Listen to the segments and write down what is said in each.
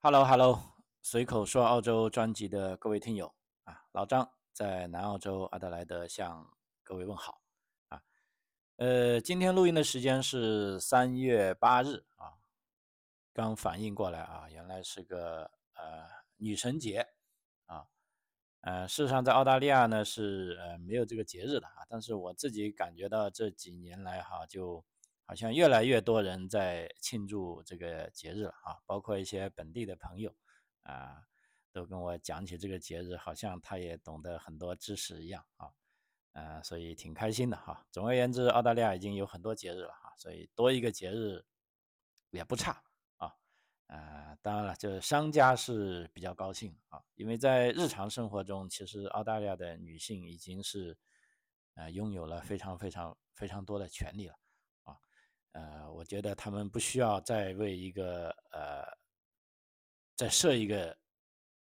Hello，Hello，随口说澳洲专辑的各位听友啊，老张在南澳洲阿德莱德向各位问好啊。呃，今天录音的时间是三月八日啊，刚反应过来啊，原来是个呃女神节啊。呃，事实上在澳大利亚呢是呃没有这个节日的啊，但是我自己感觉到这几年来哈就。好像越来越多人在庆祝这个节日了啊，包括一些本地的朋友啊，都跟我讲起这个节日，好像他也懂得很多知识一样啊，呃，所以挺开心的哈。总而言之，澳大利亚已经有很多节日了哈，所以多一个节日也不差啊。呃，当然了，就是商家是比较高兴啊，因为在日常生活中，其实澳大利亚的女性已经是呃拥有了非常非常非常多的权利了。呃，我觉得他们不需要再为一个呃，再设一个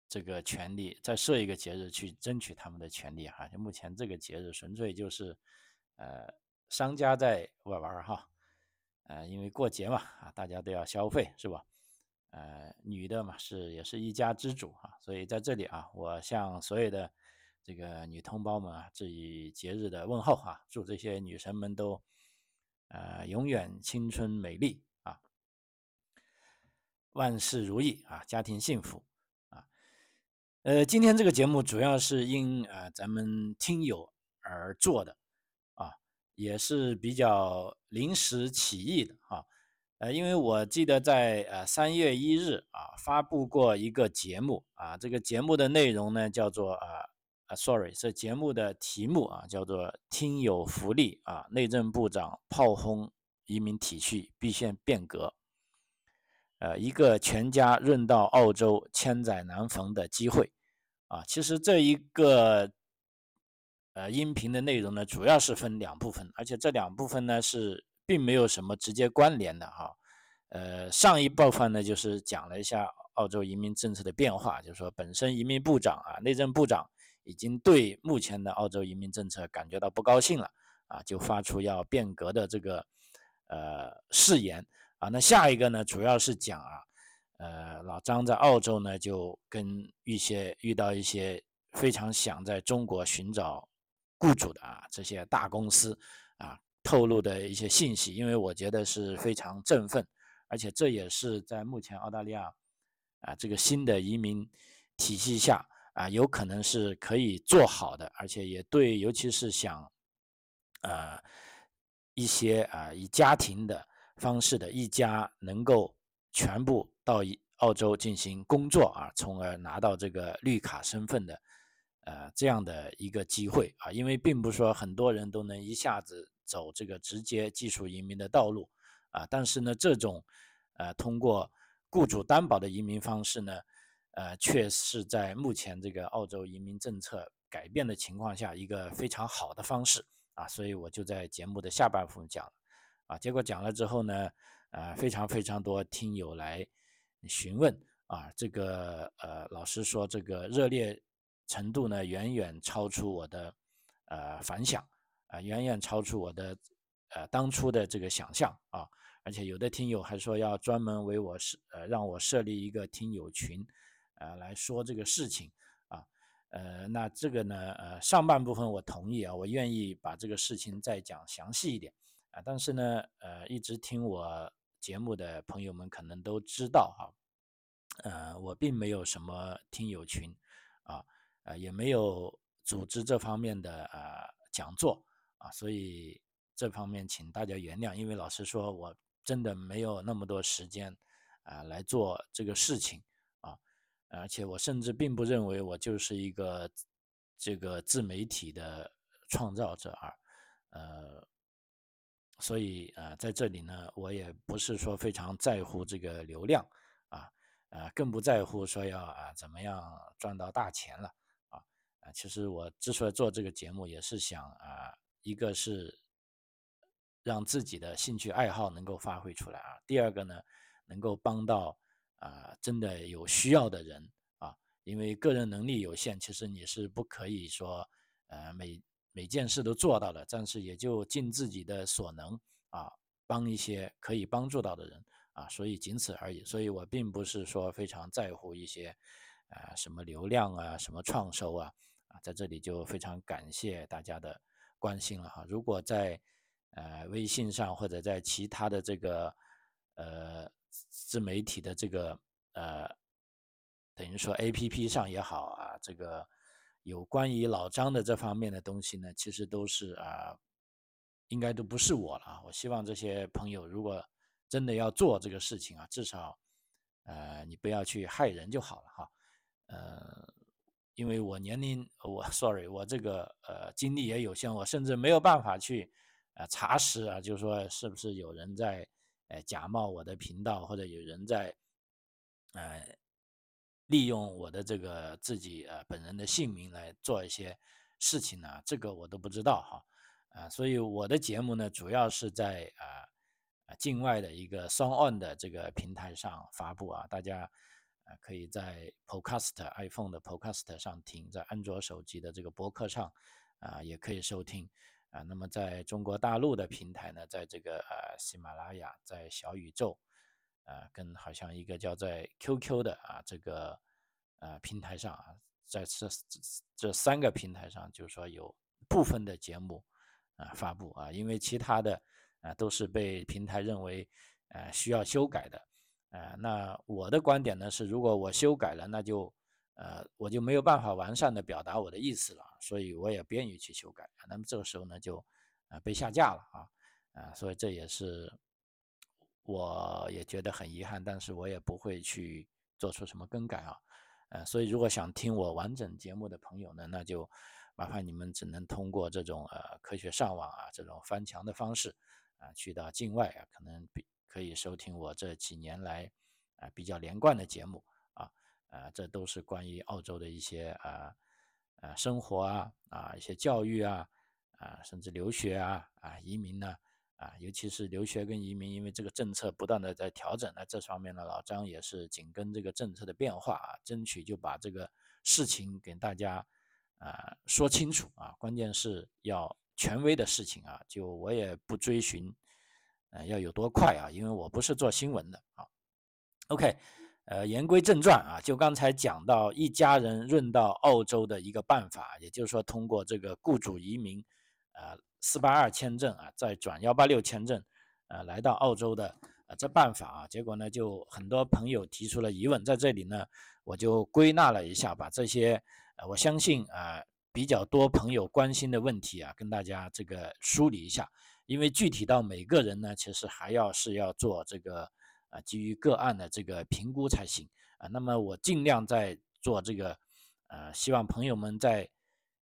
这个权利，再设一个节日去争取他们的权利哈。就目前这个节日，纯粹就是呃商家在玩玩哈。呃，因为过节嘛啊，大家都要消费是吧？呃，女的嘛是也是一家之主啊，所以在这里啊，我向所有的这个女同胞们啊致以节日的问候哈，祝这些女神们都。呃，永远青春美丽啊，万事如意啊，家庭幸福啊。呃，今天这个节目主要是因呃咱们听友而做的啊，也是比较临时起意的啊。呃，因为我记得在呃三月一日啊发布过一个节目啊，这个节目的内容呢叫做啊。啊，sorry，这节目的题目啊叫做“听友福利”啊，内政部长炮轰移民体系必现变革，呃，一个全家润到澳洲千载难逢的机会啊。其实这一个呃音频的内容呢，主要是分两部分，而且这两部分呢是并没有什么直接关联的哈。呃，上一部分呢就是讲了一下澳洲移民政策的变化，就是说本身移民部长啊，内政部长。已经对目前的澳洲移民政策感觉到不高兴了啊，就发出要变革的这个呃誓言啊。那下一个呢，主要是讲啊，呃，老张在澳洲呢就跟一些遇到一些非常想在中国寻找雇主的啊这些大公司啊透露的一些信息，因为我觉得是非常振奋，而且这也是在目前澳大利亚啊这个新的移民体系下。啊，有可能是可以做好的，而且也对，尤其是想，呃，一些啊以家庭的方式的一家能够全部到澳洲进行工作啊，从而拿到这个绿卡身份的，呃，这样的一个机会啊，因为并不是说很多人都能一下子走这个直接技术移民的道路啊，但是呢，这种呃通过雇主担保的移民方式呢。呃，确是在目前这个澳洲移民政策改变的情况下，一个非常好的方式啊，所以我就在节目的下半部分讲了啊。结果讲了之后呢，呃，非常非常多听友来询问啊，这个呃，老师说这个热烈程度呢，远远超出我的呃反响啊，远远超出我的呃当初的这个想象啊，而且有的听友还说要专门为我设呃让我设立一个听友群。呃，来说这个事情啊，呃，那这个呢，呃，上半部分我同意啊，我愿意把这个事情再讲详细一点啊，但是呢，呃，一直听我节目的朋友们可能都知道哈，呃，我并没有什么听友群啊，呃，也没有组织这方面的呃讲座啊，所以这方面请大家原谅，因为老实说，我真的没有那么多时间啊来做这个事情。而且我甚至并不认为我就是一个这个自媒体的创造者啊，呃，所以呃，在这里呢，我也不是说非常在乎这个流量啊，呃，更不在乎说要啊怎么样赚到大钱了啊，啊，其实我之所以做这个节目，也是想啊，一个是让自己的兴趣爱好能够发挥出来啊，第二个呢，能够帮到。啊，真的有需要的人啊，因为个人能力有限，其实你是不可以说，呃，每每件事都做到的，但是也就尽自己的所能啊，帮一些可以帮助到的人啊，所以仅此而已。所以我并不是说非常在乎一些啊什么流量啊，什么创收啊，啊，在这里就非常感谢大家的关心了哈。如果在呃微信上或者在其他的这个呃自媒体的这个呃等于说 A P P 上也好啊，这个有关于老张的这方面的东西呢，其实都是啊。应该都不是我了。我希望这些朋友，如果真的要做这个事情啊，至少，呃，你不要去害人就好了哈。呃，因为我年龄，我 sorry，我这个呃精力也有限，我甚至没有办法去呃查实啊，就是说是不是有人在呃假冒我的频道，或者有人在呃利用我的这个自己呃本人的姓名来做一些事情呢？这个我都不知道哈。啊，所以我的节目呢，主要是在啊啊境外的一个 Song On 的这个平台上发布啊，大家啊可以在 Podcast iPhone 的 Podcast 上听，在安卓手机的这个博客上啊也可以收听啊。那么在中国大陆的平台呢，在这个呃喜马拉雅，在小宇宙啊，跟好像一个叫在 QQ 的啊这个呃平台上啊，在这这三个平台上，就是说有部分的节目。啊，发布啊，因为其他的啊都是被平台认为呃需要修改的，呃，那我的观点呢是，如果我修改了，那就呃我就没有办法完善的表达我的意思了，所以我也不愿意去修改，那么这个时候呢就啊被下架了啊啊，所以这也是我也觉得很遗憾，但是我也不会去做出什么更改啊，呃，所以如果想听我完整节目的朋友呢，那就。麻烦你们只能通过这种呃科学上网啊这种翻墙的方式啊去到境外啊可能比可以收听我这几年来啊比较连贯的节目啊这都是关于澳洲的一些啊啊生活啊啊一些教育啊啊甚至留学啊啊移民呢啊尤其是留学跟移民，因为这个政策不断的在调整，那这方面呢老张也是紧跟这个政策的变化啊，争取就把这个事情给大家。啊，说清楚啊，关键是要权威的事情啊，就我也不追寻，呃，要有多快啊，因为我不是做新闻的啊。OK，呃，言归正传啊，就刚才讲到一家人润到澳洲的一个办法，也就是说通过这个雇主移民，呃，四八二签证啊，再转幺八六签证，呃，来到澳洲的呃这办法啊，结果呢，就很多朋友提出了疑问，在这里呢，我就归纳了一下，把这些。我相信啊，比较多朋友关心的问题啊，跟大家这个梳理一下。因为具体到每个人呢，其实还要是要做这个啊，基于个案的这个评估才行啊。那么我尽量在做这个，呃，希望朋友们在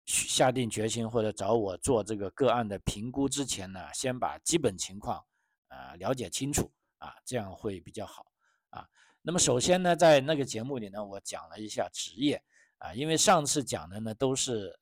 下定决心或者找我做这个个案的评估之前呢，先把基本情况啊了解清楚啊，这样会比较好啊。那么首先呢，在那个节目里呢，我讲了一下职业。啊，因为上次讲的呢都是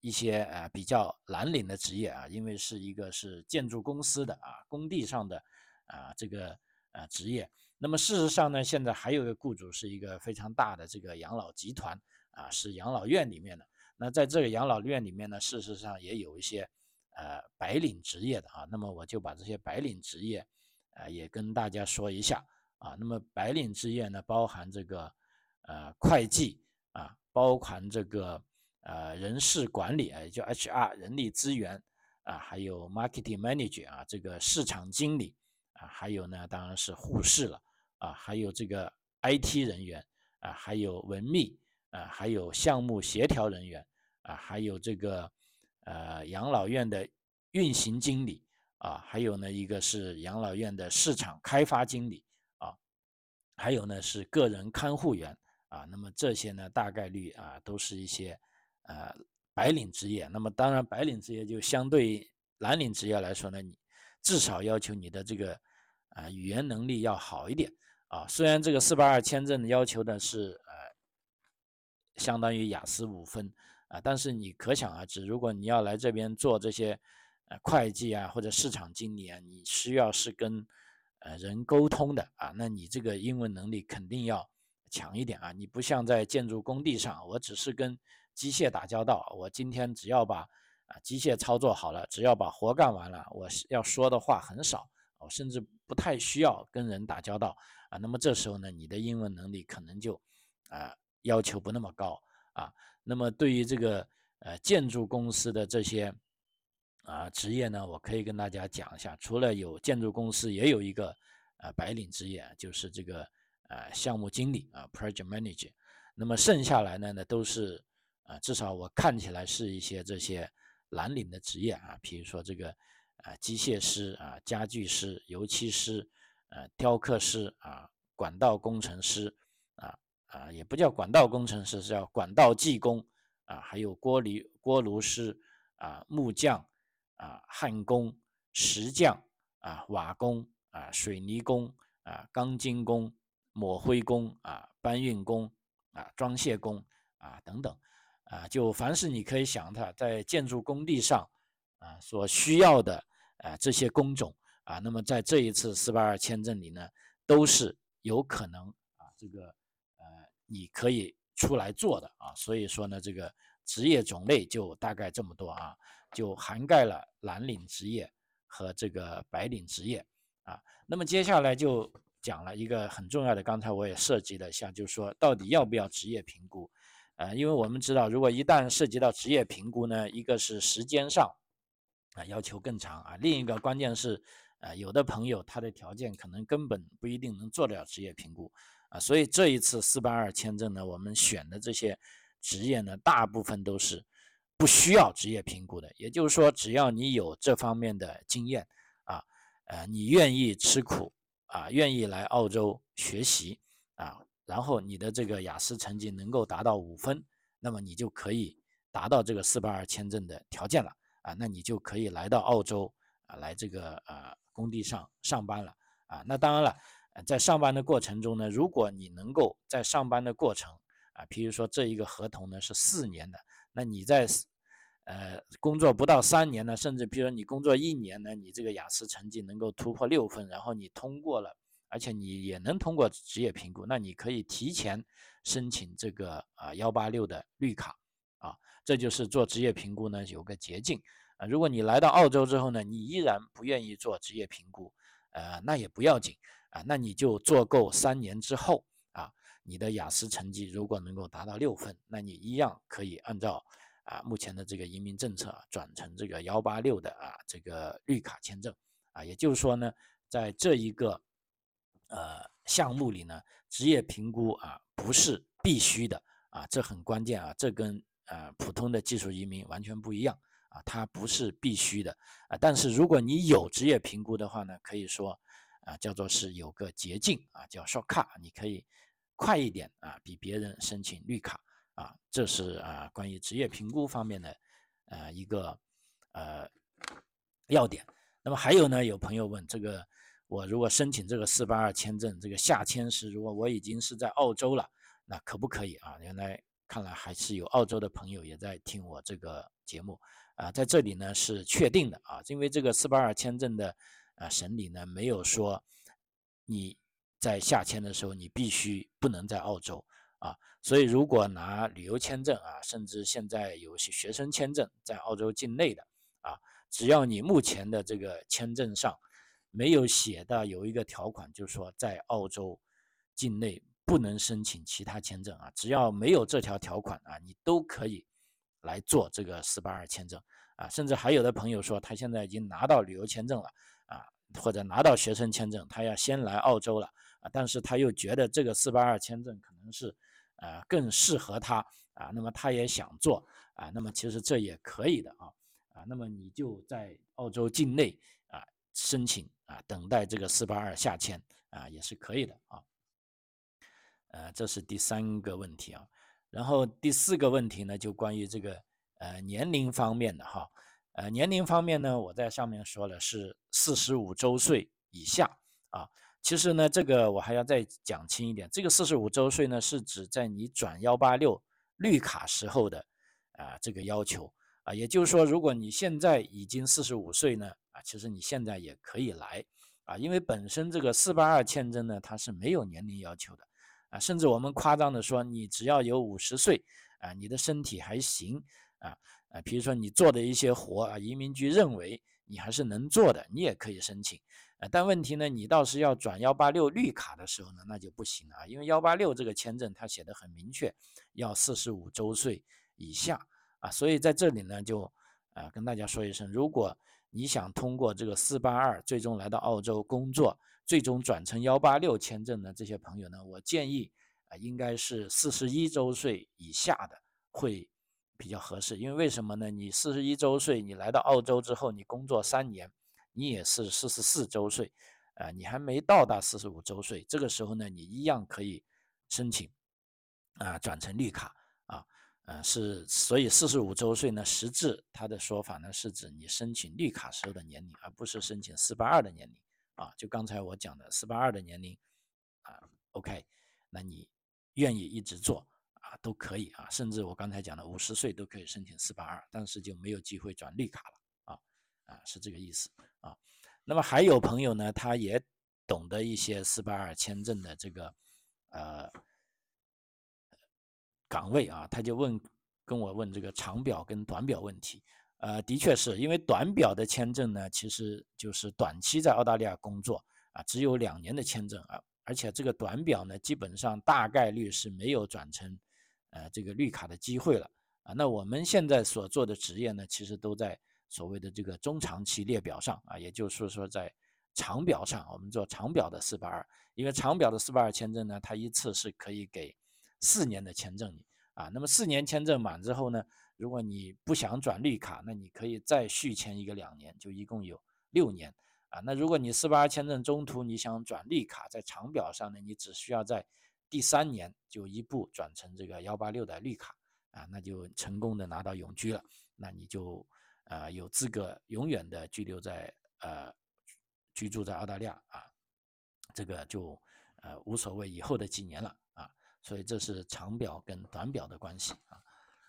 一些呃比较蓝领的职业啊，因为是一个是建筑公司的啊工地上的啊这个啊职业。那么事实上呢，现在还有一个雇主是一个非常大的这个养老集团啊，是养老院里面的。那在这个养老院里面呢，事实上也有一些呃白领职业的啊。那么我就把这些白领职业啊也跟大家说一下啊。那么白领职业呢，包含这个呃会计啊。包含这个呃人事管理啊，也叫 HR 人力资源啊，还有 marketing manager 啊，这个市场经理啊，还有呢当然是护士了啊，还有这个 IT 人员啊，还有文秘啊，还有项目协调人员啊，还有这个呃养老院的运行经理啊，还有呢一个是养老院的市场开发经理啊，还有呢是个人看护员。啊，那么这些呢，大概率啊，都是一些呃白领职业。那么当然，白领职业就相对蓝领职业来说呢，你至少要求你的这个啊语言能力要好一点啊。虽然这个四八二签证要求呢是呃相当于雅思五分啊，但是你可想而知，如果你要来这边做这些呃会计啊或者市场经理啊，你需要是跟呃人沟通的啊，那你这个英文能力肯定要。强一点啊！你不像在建筑工地上，我只是跟机械打交道。我今天只要把啊机械操作好了，只要把活干完了，我要说的话很少，我甚至不太需要跟人打交道啊。那么这时候呢，你的英文能力可能就啊要求不那么高啊。那么对于这个呃建筑公司的这些啊职业呢，我可以跟大家讲一下，除了有建筑公司，也有一个呃白领职业，就是这个呃项目经理啊，project manager。那么剩下来呢，呢都是啊，至少我看起来是一些这些蓝领的职业啊，比如说这个啊机械师啊、家具师、油漆师、呃雕刻师啊、管道工程师啊啊也不叫管道工程师，是叫管道技工啊，还有锅炉锅炉师啊、木匠啊、焊工、石匠啊、瓦工啊、水泥工啊、钢筋工、抹灰工啊、搬运工。啊，装卸工啊，等等，啊，就凡是你可以想它在建筑工地上啊所需要的啊这些工种啊，那么在这一次四八二签证里呢，都是有可能啊这个呃你可以出来做的啊，所以说呢，这个职业种类就大概这么多啊，就涵盖了蓝领职业和这个白领职业啊，那么接下来就。讲了一个很重要的，刚才我也涉及了一下，就是说到底要不要职业评估？呃，因为我们知道，如果一旦涉及到职业评估呢，一个是时间上啊要求更长啊，另一个关键是，呃，有的朋友他的条件可能根本不一定能做得了职业评估啊，所以这一次四八二签证呢，我们选的这些职业呢，大部分都是不需要职业评估的，也就是说，只要你有这方面的经验啊，呃，你愿意吃苦。啊，愿意来澳洲学习啊，然后你的这个雅思成绩能够达到五分，那么你就可以达到这个四八二签证的条件了啊，那你就可以来到澳洲啊，来这个呃工地上上班了啊。那当然了，在上班的过程中呢，如果你能够在上班的过程啊，比如说这一个合同呢是四年的，那你在。呃，工作不到三年呢，甚至比如说你工作一年呢，你这个雅思成绩能够突破六分，然后你通过了，而且你也能通过职业评估，那你可以提前申请这个啊幺八六的绿卡啊，这就是做职业评估呢有个捷径啊。如果你来到澳洲之后呢，你依然不愿意做职业评估，呃，那也不要紧啊，那你就做够三年之后啊，你的雅思成绩如果能够达到六分，那你一样可以按照。啊，目前的这个移民政策转成这个幺八六的啊，这个绿卡签证啊，也就是说呢，在这一个呃项目里呢，职业评估啊不是必须的啊，这很关键啊，这跟呃普通的技术移民完全不一样啊，它不是必须的啊，但是如果你有职业评估的话呢，可以说啊叫做是有个捷径啊，叫 shortcut，你可以快一点啊，比别人申请绿卡。啊，这是啊关于职业评估方面的呃一个呃要点。那么还有呢，有朋友问这个，我如果申请这个四八二签证，这个下签时，如果我已经是在澳洲了，那可不可以啊？原来看来还是有澳洲的朋友也在听我这个节目啊，在这里呢是确定的啊，因为这个四八二签证的啊审理呢没有说你在下签的时候你必须不能在澳洲。啊，所以如果拿旅游签证啊，甚至现在有些学生签证在澳洲境内的啊，只要你目前的这个签证上没有写的有一个条款，就是说在澳洲境内不能申请其他签证啊，只要没有这条条款啊，你都可以来做这个四八二签证啊。甚至还有的朋友说，他现在已经拿到旅游签证了啊，或者拿到学生签证，他要先来澳洲了啊，但是他又觉得这个四八二签证可能是。呃，更适合他啊，那么他也想做啊，那么其实这也可以的啊啊，那么你就在澳洲境内申请啊，等待这个四八二下签啊，也是可以的啊。呃，这是第三个问题啊，然后第四个问题呢，就关于这个呃年龄方面的哈，呃年龄方面呢，我在上面说了是四十五周岁以下啊。其实呢，这个我还要再讲清一点。这个四十五周岁呢，是指在你转幺八六绿卡时候的啊这个要求啊。也就是说，如果你现在已经四十五岁呢，啊，其实你现在也可以来啊，因为本身这个四八二签证呢，它是没有年龄要求的啊。甚至我们夸张的说，你只要有五十岁啊，你的身体还行啊啊，比如说你做的一些活啊，移民局认为你还是能做的，你也可以申请。但问题呢，你倒是要转幺八六绿卡的时候呢，那就不行了，因为幺八六这个签证它写的很明确，要四十五周岁以下啊，所以在这里呢，就啊跟大家说一声，如果你想通过这个四八二最终来到澳洲工作，最终转成幺八六签证的这些朋友呢，我建议啊，应该是四十一周岁以下的会比较合适，因为为什么呢？你四十一周岁，你来到澳洲之后，你工作三年。你也是四十四周岁，啊，你还没到达四十五周岁，这个时候呢，你一样可以申请，啊，转成绿卡，呃，是，所以四十五周岁呢，实质他的说法呢，是指你申请绿卡时候的年龄，而不是申请四八二的年龄，啊，就刚才我讲的四八二的年龄，啊，OK，那你愿意一直做啊，都可以啊，甚至我刚才讲的五十岁都可以申请四八二，但是就没有机会转绿卡了。啊，是这个意思啊。那么还有朋友呢，他也懂得一些四八二签证的这个呃岗位啊，他就问跟我问这个长表跟短表问题。呃，的确是因为短表的签证呢，其实就是短期在澳大利亚工作啊，只有两年的签证啊，而且这个短表呢，基本上大概率是没有转成呃这个绿卡的机会了啊。那我们现在所做的职业呢，其实都在。所谓的这个中长期列表上啊，也就是说在长表上，我们做长表的四八二，因为长表的四八二签证呢，它一次是可以给四年的签证你啊。那么四年签证满之后呢，如果你不想转绿卡，那你可以再续签一个两年，就一共有六年啊。那如果你四八二签证中途你想转绿卡，在长表上呢，你只需要在第三年就一步转成这个幺八六的绿卡啊，那就成功的拿到永居了，那你就。啊，有资格永远的居留在呃居住在澳大利亚啊，这个就呃无所谓以后的几年了，所以这是长表跟短表的关系啊。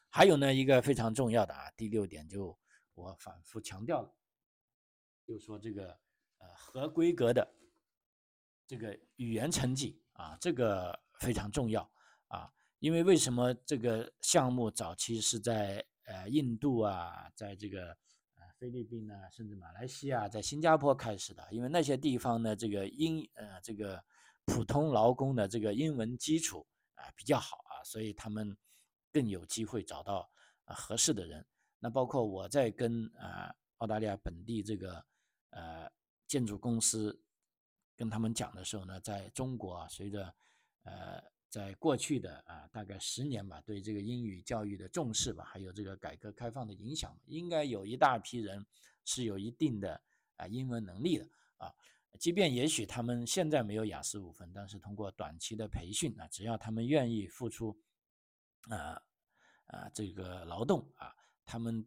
还有呢一个非常重要的啊，第六点就我反复强调了，就说这个呃合规格的这个语言成绩啊，这个非常重要啊，因为为什么这个项目早期是在呃，印度啊，在这个呃菲律宾呢，甚至马来西亚，在新加坡开始的，因为那些地方呢，这个英呃这个普通劳工的这个英文基础啊比较好啊，所以他们更有机会找到合适的人。那包括我在跟啊澳大利亚本地这个呃建筑公司跟他们讲的时候呢，在中国啊，随着呃。在过去的啊，大概十年吧，对这个英语教育的重视吧，还有这个改革开放的影响，应该有一大批人是有一定的啊英文能力的啊。即便也许他们现在没有雅思五分，但是通过短期的培训啊，只要他们愿意付出啊啊这个劳动啊，他们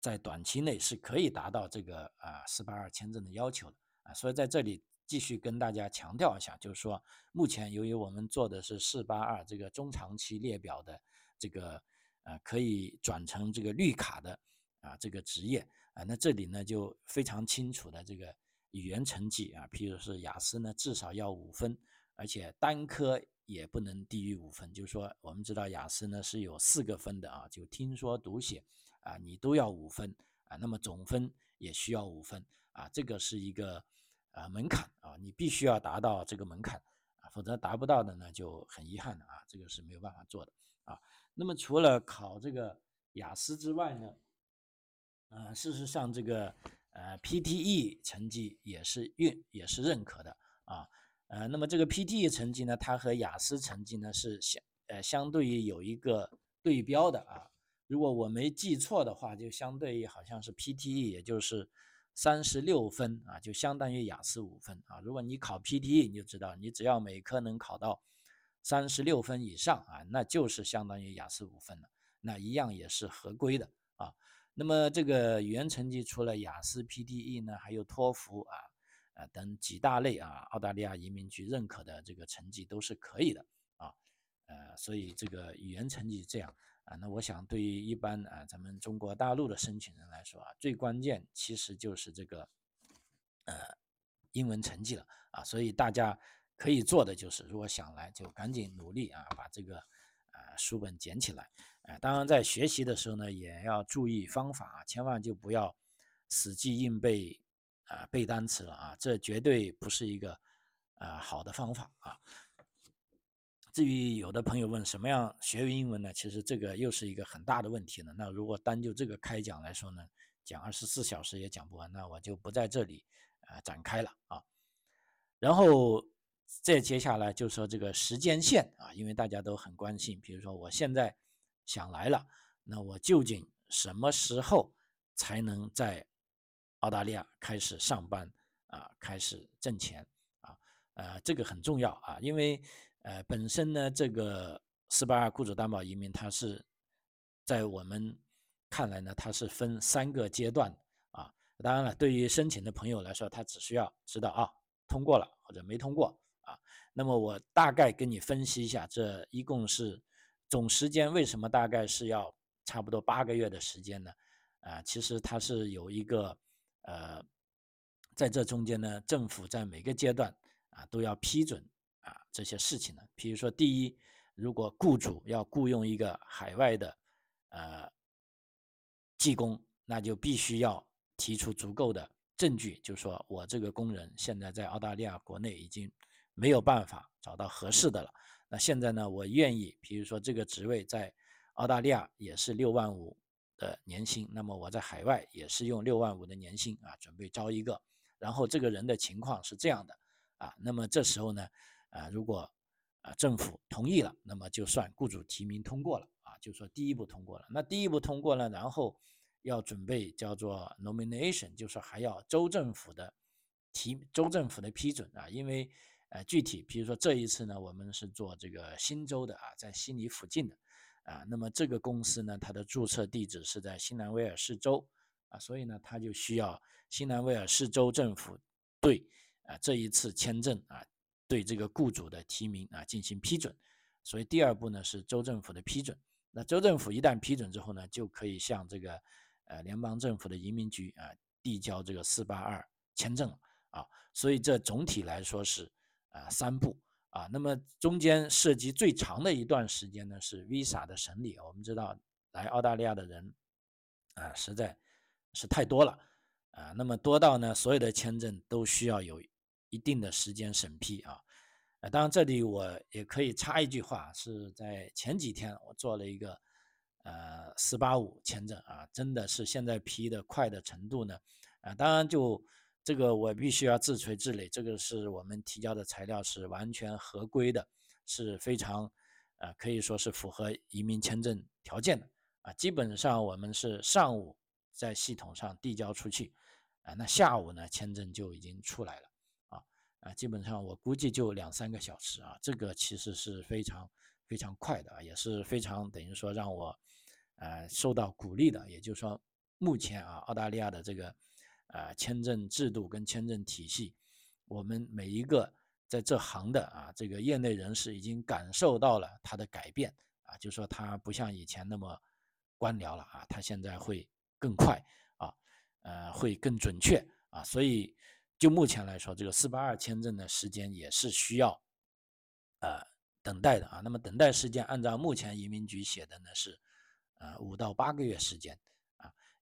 在短期内是可以达到这个啊四八二签证的要求的啊。所以在这里。继续跟大家强调一下，就是说，目前由于我们做的是四八二这个中长期列表的这个呃可以转成这个绿卡的啊这个职业啊，那这里呢就非常清楚的这个语言成绩啊，譬如是雅思呢至少要五分，而且单科也不能低于五分。就是说，我们知道雅思呢是有四个分的啊，就听说读写啊你都要五分啊，那么总分也需要五分啊，这个是一个。啊，门槛啊，你必须要达到这个门槛啊，否则达不到的呢就很遗憾的啊，这个是没有办法做的啊。那么除了考这个雅思之外呢，呃，事实上这个呃 PTE 成绩也是认也是认可的啊。呃，那么这个 PTE 成绩呢，它和雅思成绩呢是相呃相对于有一个对标的啊。如果我没记错的话，就相对于好像是 PTE，也就是。三十六分啊，就相当于雅思五分啊。如果你考 PTE，你就知道，你只要每科能考到三十六分以上啊，那就是相当于雅思五分了。那一样也是合规的啊。那么这个语言成绩除了雅思、PTE 呢，还有托福啊啊等几大类啊，澳大利亚移民局认可的这个成绩都是可以的啊。呃，所以这个语言成绩这样。啊，那我想对于一般啊咱们中国大陆的申请人来说啊，最关键其实就是这个呃英文成绩了啊，所以大家可以做的就是，如果想来就赶紧努力啊，把这个啊书本捡起来啊。当然在学习的时候呢，也要注意方法，千万就不要死记硬背啊背单词了啊，这绝对不是一个啊好的方法啊。至于有的朋友问什么样学英文呢？其实这个又是一个很大的问题呢。那如果单就这个开讲来说呢，讲二十四小时也讲不完，那我就不在这里啊展开了啊。然后再接下来就说这个时间线啊，因为大家都很关心，比如说我现在想来了，那我究竟什么时候才能在澳大利亚开始上班啊，开始挣钱啊？呃，这个很重要啊，因为呃本身呢，这个四八二雇主担保移民它是在我们看来呢，它是分三个阶段啊。当然了，对于申请的朋友来说，他只需要知道啊。通过了或者没通过啊？那么我大概跟你分析一下，这一共是总时间为什么大概是要差不多八个月的时间呢？啊，其实它是有一个呃，在这中间呢，政府在每个阶段啊都要批准啊这些事情呢。比如说，第一，如果雇主要雇佣一个海外的呃技工，那就必须要提出足够的。证据就说我这个工人现在在澳大利亚国内已经没有办法找到合适的了。那现在呢，我愿意，比如说这个职位在澳大利亚也是六万五的年薪，那么我在海外也是用六万五的年薪啊，准备招一个。然后这个人的情况是这样的啊，那么这时候呢，啊，如果啊政府同意了，那么就算雇主提名通过了啊，就说第一步通过了。那第一步通过了，然后。要准备叫做 nomination，就是还要州政府的提州政府的批准啊，因为呃具体比如说这一次呢，我们是做这个新州的啊，在悉尼附近的啊，那么这个公司呢，它的注册地址是在新南威尔士州啊，所以呢，它就需要新南威尔士州政府对啊这一次签证啊对这个雇主的提名啊进行批准，所以第二步呢是州政府的批准，那州政府一旦批准之后呢，就可以向这个呃，联邦政府的移民局啊，递交这个四八二签证啊，所以这总体来说是啊三步啊。那么中间涉及最长的一段时间呢，是 visa 的审理。我们知道来澳大利亚的人啊，实在是太多了啊。那么多到呢，所有的签证都需要有一定的时间审批啊。呃，当然这里我也可以插一句话，是在前几天我做了一个。呃，四八五签证啊，真的是现在批的快的程度呢，啊，当然就这个我必须要自锤自擂，这个是我们提交的材料是完全合规的，是非常，呃，可以说是符合移民签证条件的啊。基本上我们是上午在系统上递交出去，啊，那下午呢签证就已经出来了，啊啊，基本上我估计就两三个小时啊，这个其实是非常非常快的啊，也是非常等于说让我。呃，受到鼓励的，也就是说，目前啊，澳大利亚的这个呃签证制度跟签证体系，我们每一个在这行的啊，这个业内人士已经感受到了它的改变啊，就说它不像以前那么官僚了啊，它现在会更快啊，呃，会更准确啊，所以就目前来说，这个四八二签证的时间也是需要呃等待的啊。那么等待时间，按照目前移民局写的呢是。呃，五到八个月时间，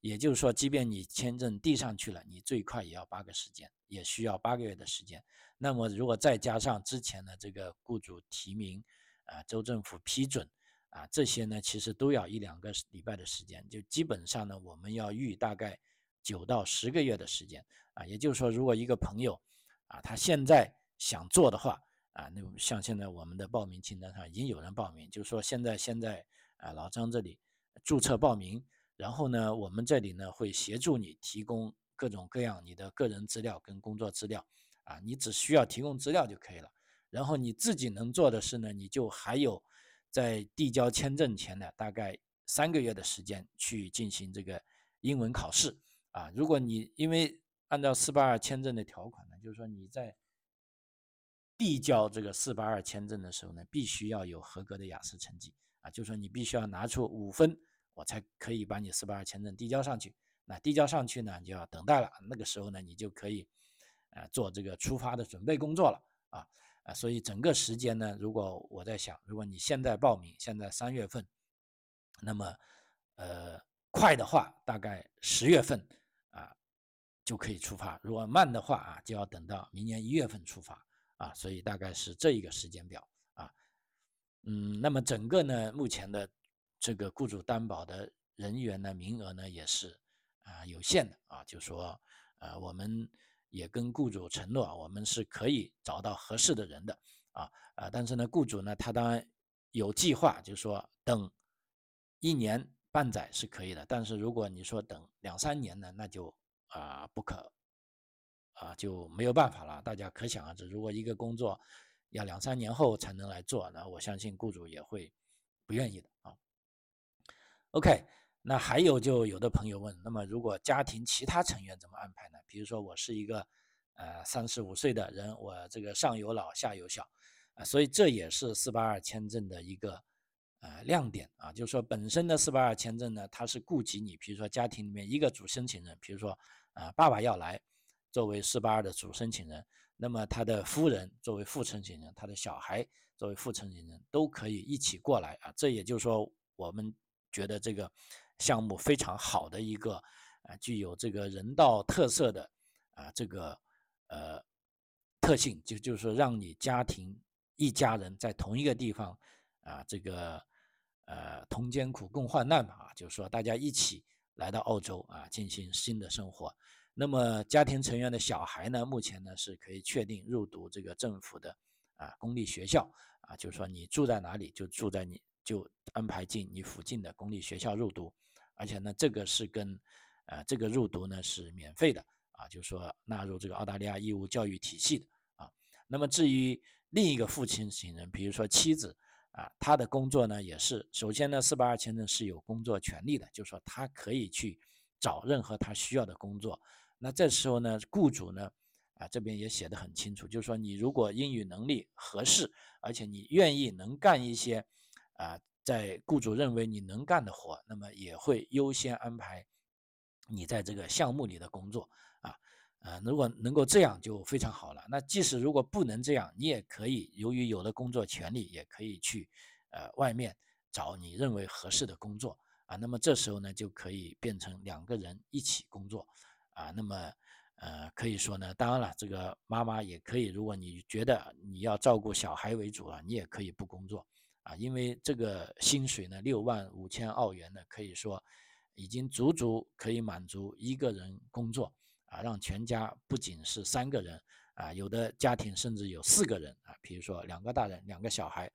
也就是说，即便你签证递上去了，你最快也要八个时间，也需要八个月的时间。那么，如果再加上之前的这个雇主提名，啊，州政府批准，啊，这些呢，其实都要一两个礼拜的时间。就基本上呢，我们要预大概九到十个月的时间，啊，也就是说，如果一个朋友，啊，他现在想做的话，啊，那像现在我们的报名清单上已经有人报名，就是说现在现在啊，老张这里。注册报名，然后呢，我们这里呢会协助你提供各种各样你的个人资料跟工作资料，啊，你只需要提供资料就可以了。然后你自己能做的是呢，你就还有在递交签证前呢，大概三个月的时间去进行这个英文考试，啊，如果你因为按照四八二签证的条款呢，就是说你在递交这个四八二签证的时候呢，必须要有合格的雅思成绩。啊，就是说你必须要拿出五分，我才可以把你四八二签证递交上去。那递交上去呢，就要等待了。那个时候呢，你就可以，呃，做这个出发的准备工作了。啊啊，所以整个时间呢，如果我在想，如果你现在报名，现在三月份，那么，呃，快的话大概十月份啊就可以出发。如果慢的话啊，就要等到明年一月份出发啊。所以大概是这一个时间表啊。嗯，那么整个呢，目前的这个雇主担保的人员呢，名额呢也是啊有限的啊。就说呃，我们也跟雇主承诺，我们是可以找到合适的人的啊啊。但是呢，雇主呢，他当然有计划，就说等一年半载是可以的。但是如果你说等两三年呢，那就啊不可啊就没有办法了。大家可想而知，如果一个工作，要两三年后才能来做，那我相信雇主也会不愿意的啊。OK，那还有就有的朋友问，那么如果家庭其他成员怎么安排呢？比如说我是一个呃三十五岁的人，我这个上有老下有小啊，所以这也是四八二签证的一个呃亮点啊，就是说本身的四八二签证呢，它是顾及你，比如说家庭里面一个主申请人，比如说啊爸爸要来作为四八二的主申请人。那么他的夫人作为副申请人，他的小孩作为副申请人，都可以一起过来啊。这也就是说，我们觉得这个项目非常好的一个啊，具有这个人道特色的啊这个呃特性，就就是说让你家庭一家人在同一个地方啊，这个呃同艰苦共患难嘛，就是说大家一起来到澳洲啊，进行新的生活。那么家庭成员的小孩呢，目前呢是可以确定入读这个政府的啊公立学校啊，就是说你住在哪里就住在你就安排进你附近的公立学校入读，而且呢这个是跟呃这个入读呢是免费的啊，就是说纳入这个澳大利亚义务教育体系的啊。那么至于另一个父亲型人，比如说妻子啊，他的工作呢也是首先呢四八二签证是有工作权利的，就是说他可以去找任何他需要的工作。那这时候呢，雇主呢，啊这边也写的很清楚，就是说你如果英语能力合适，而且你愿意能干一些，啊在雇主认为你能干的活，那么也会优先安排你在这个项目里的工作，啊啊如果能够这样就非常好了。那即使如果不能这样，你也可以由于有了工作权利，也可以去呃外面找你认为合适的工作，啊那么这时候呢就可以变成两个人一起工作。啊，那么，呃，可以说呢，当然了，这个妈妈也可以，如果你觉得你要照顾小孩为主了，你也可以不工作，啊，因为这个薪水呢，六万五千澳元呢，可以说已经足足可以满足一个人工作，啊，让全家不仅是三个人，啊，有的家庭甚至有四个人，啊，比如说两个大人，两个小孩，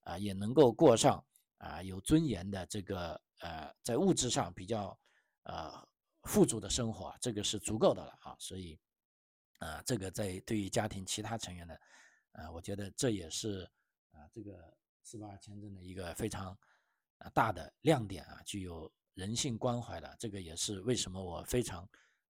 啊，也能够过上啊有尊严的这个呃，在物质上比较，呃。富足的生活，这个是足够的了啊，所以，啊，这个在对于家庭其他成员的，啊，我觉得这也是啊，这个四八二签证的一个非常啊大的亮点啊，具有人性关怀的，这个也是为什么我非常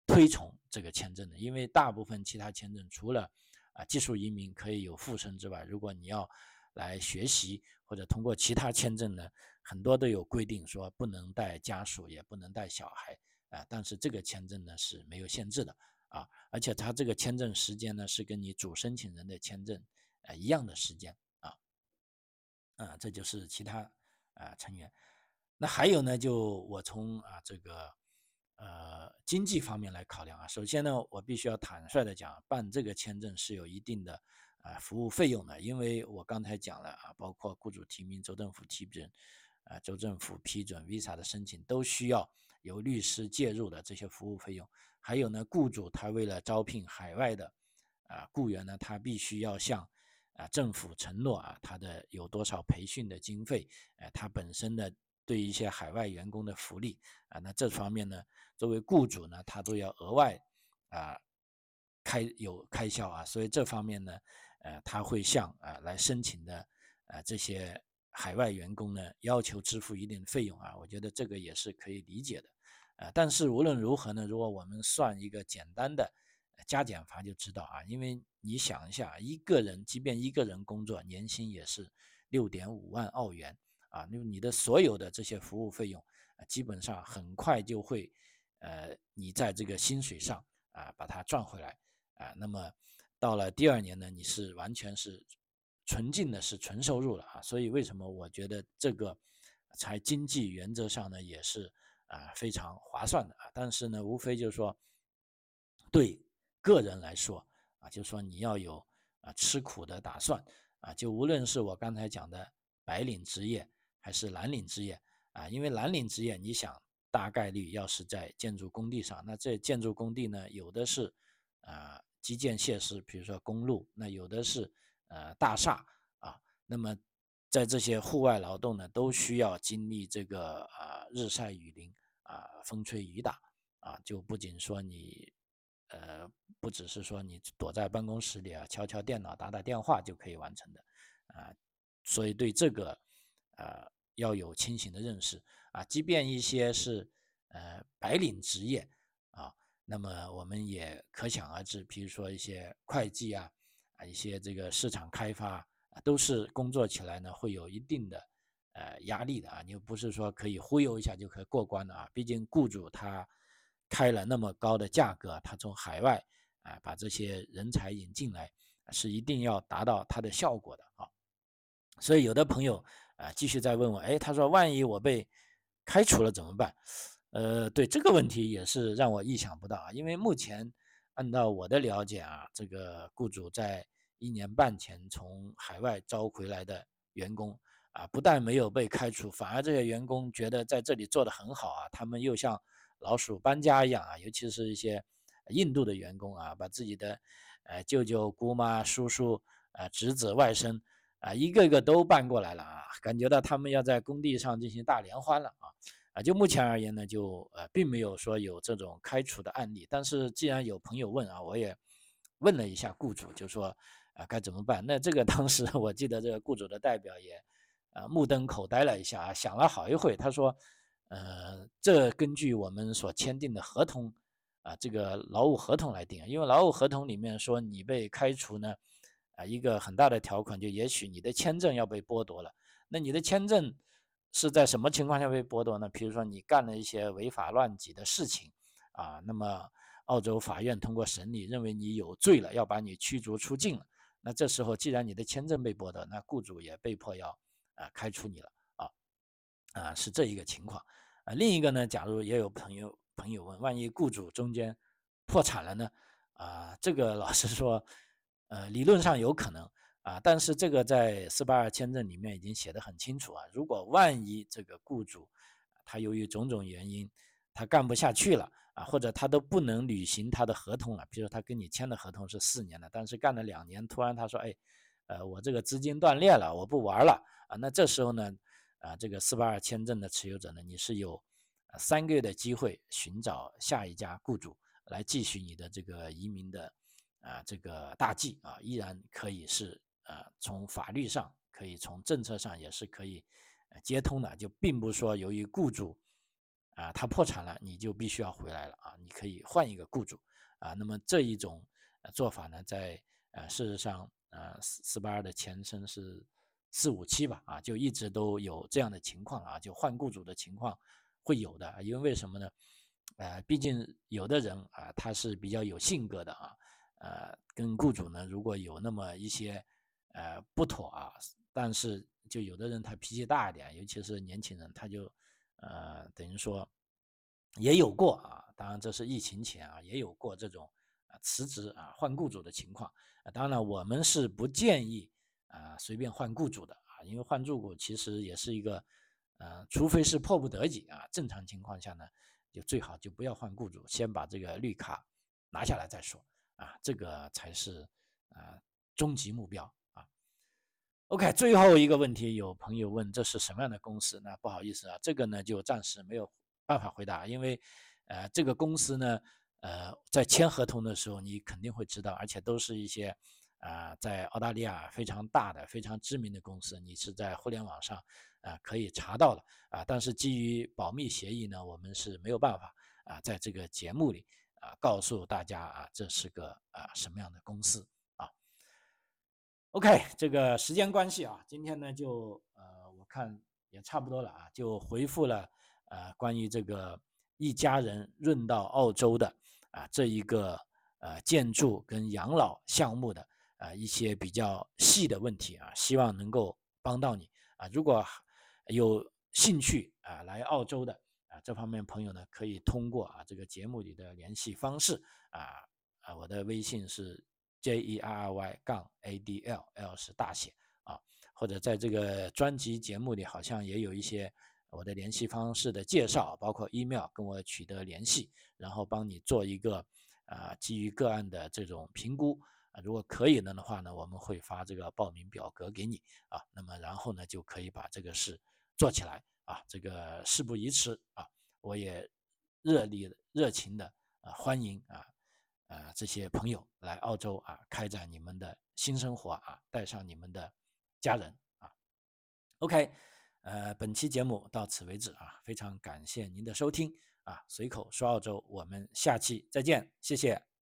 推崇这个签证的，因为大部分其他签证除了啊技术移民可以有附身之外，如果你要来学习或者通过其他签证呢，很多都有规定说不能带家属，也不能带小孩。啊，但是这个签证呢是没有限制的啊，而且它这个签证时间呢是跟你主申请人的签证呃一样的时间啊，这就是其他啊成员。那还有呢，就我从啊这个呃经济方面来考量啊，首先呢，我必须要坦率的讲，办这个签证是有一定的啊服务费用的，因为我刚才讲了啊，包括雇主提名、州政府批准啊、州政府批准 visa 的申请都需要。由律师介入的这些服务费用，还有呢，雇主他为了招聘海外的啊雇员呢，他必须要向啊政府承诺啊，他的有多少培训的经费，呃，他本身的对一些海外员工的福利啊，那这方面呢，作为雇主呢，他都要额外啊开有开销啊，所以这方面呢，呃，他会向啊来申请的啊这些海外员工呢要求支付一定的费用啊，我觉得这个也是可以理解的。啊，但是无论如何呢，如果我们算一个简单的加减法，就知道啊，因为你想一下，一个人即便一个人工作，年薪也是六点五万澳元啊，那么你的所有的这些服务费用，基本上很快就会，呃，你在这个薪水上啊把它赚回来啊，那么到了第二年呢，你是完全是纯净的是纯收入了啊，所以为什么我觉得这个才经济原则上呢也是。啊，非常划算的啊，但是呢，无非就是说，对个人来说啊，就说你要有啊吃苦的打算啊，就无论是我刚才讲的白领职业还是蓝领职业啊，因为蓝领职业你想大概率要是在建筑工地上，那这建筑工地呢有的是啊基建设施，比如说公路，那有的是呃大厦啊，那么在这些户外劳动呢，都需要经历这个啊日晒雨淋啊风吹雨打啊，就不仅说你。呃，不只是说你躲在办公室里啊，敲敲电脑、打打电话就可以完成的，啊，所以对这个，呃，要有清醒的认识啊。即便一些是呃白领职业啊，那么我们也可想而知，比如说一些会计啊，啊，一些这个市场开发啊，都是工作起来呢会有一定的呃压力的啊。你又不是说可以忽悠一下就可以过关的啊，毕竟雇主他。开了那么高的价格，他从海外啊把这些人才引进来，是一定要达到他的效果的啊。所以有的朋友啊继续在问我，哎，他说万一我被开除了怎么办？呃，对这个问题也是让我意想不到啊，因为目前按照我的了解啊，这个雇主在一年半前从海外招回来的员工啊，不但没有被开除，反而这些员工觉得在这里做得很好啊，他们又像。老鼠搬家一样啊，尤其是一些印度的员工啊，把自己的呃舅舅、姑妈、叔叔、啊侄子、外甥啊，一个个都搬过来了啊，感觉到他们要在工地上进行大联欢了啊啊！就目前而言呢，就呃并没有说有这种开除的案例，但是既然有朋友问啊，我也问了一下雇主，就说啊该怎么办？那这个当时 我记得这个雇主的代表也啊目瞪口呆了一下啊，想了好一会，他说。呃，这根据我们所签订的合同啊，这个劳务合同来定。因为劳务合同里面说你被开除呢，啊，一个很大的条款就也许你的签证要被剥夺了。那你的签证是在什么情况下被剥夺呢？比如说你干了一些违法乱纪的事情啊，那么澳洲法院通过审理认为你有罪了，要把你驱逐出境了。那这时候既然你的签证被剥夺，那雇主也被迫要啊开除你了。啊，是这一个情况，啊，另一个呢，假如也有朋友朋友问，万一雇主中间破产了呢？啊，这个老实说，呃，理论上有可能啊，但是这个在四八二签证里面已经写的很清楚啊，如果万一这个雇主他由于种种原因他干不下去了啊，或者他都不能履行他的合同了，比如他跟你签的合同是四年的，但是干了两年，突然他说，哎，呃，我这个资金断裂了，我不玩了啊，那这时候呢？啊，这个四八二签证的持有者呢，你是有三个月的机会寻找下一家雇主来继续你的这个移民的啊这个大计啊，依然可以是啊从法律上可以从政策上也是可以接通的，就并不是说由于雇主啊他破产了，你就必须要回来了啊，你可以换一个雇主啊。那么这一种做法呢，在呃事实上呃四四八二的前身是。四五七吧，啊，就一直都有这样的情况啊，就换雇主的情况会有的，因为为什么呢？呃，毕竟有的人啊，他是比较有性格的啊，呃，跟雇主呢如果有那么一些呃不妥啊，但是就有的人他脾气大一点，尤其是年轻人，他就呃等于说也有过啊，当然这是疫情前啊，也有过这种辞职啊换雇主的情况，当然我们是不建议。啊，随便换雇主的啊，因为换雇主其实也是一个，呃，除非是迫不得已啊，正常情况下呢，就最好就不要换雇主，先把这个绿卡拿下来再说啊，这个才是啊终极目标啊。OK，最后一个问题，有朋友问这是什么样的公司？那不好意思啊，这个呢就暂时没有办法回答，因为呃这个公司呢，呃在签合同的时候你肯定会知道，而且都是一些。啊，在澳大利亚非常大的、非常知名的公司，你是在互联网上啊可以查到的啊。但是基于保密协议呢，我们是没有办法啊在这个节目里啊告诉大家啊这是个啊什么样的公司啊。OK，这个时间关系啊，今天呢就呃我看也差不多了啊，就回复了呃关于这个一家人润到澳洲的啊这一个呃建筑跟养老项目的。啊，一些比较细的问题啊，希望能够帮到你啊。如果有兴趣啊来澳洲的啊这方面朋友呢，可以通过啊这个节目里的联系方式啊啊，我的微信是 J E R R Y 杠 A D L，L 是大写啊，或者在这个专辑节目里好像也有一些我的联系方式的介绍，包括 email 跟我取得联系，然后帮你做一个啊基于个案的这种评估啊，如果可以了的话呢，我们会发这个报名表格给你啊，那么然后呢就可以把这个事做起来啊，这个事不宜迟啊，我也热烈热情的啊欢迎啊。啊，这些朋友来澳洲啊，开展你们的新生活啊，带上你们的家人啊。OK，呃，本期节目到此为止啊，非常感谢您的收听啊。随口说澳洲，我们下期再见，谢谢。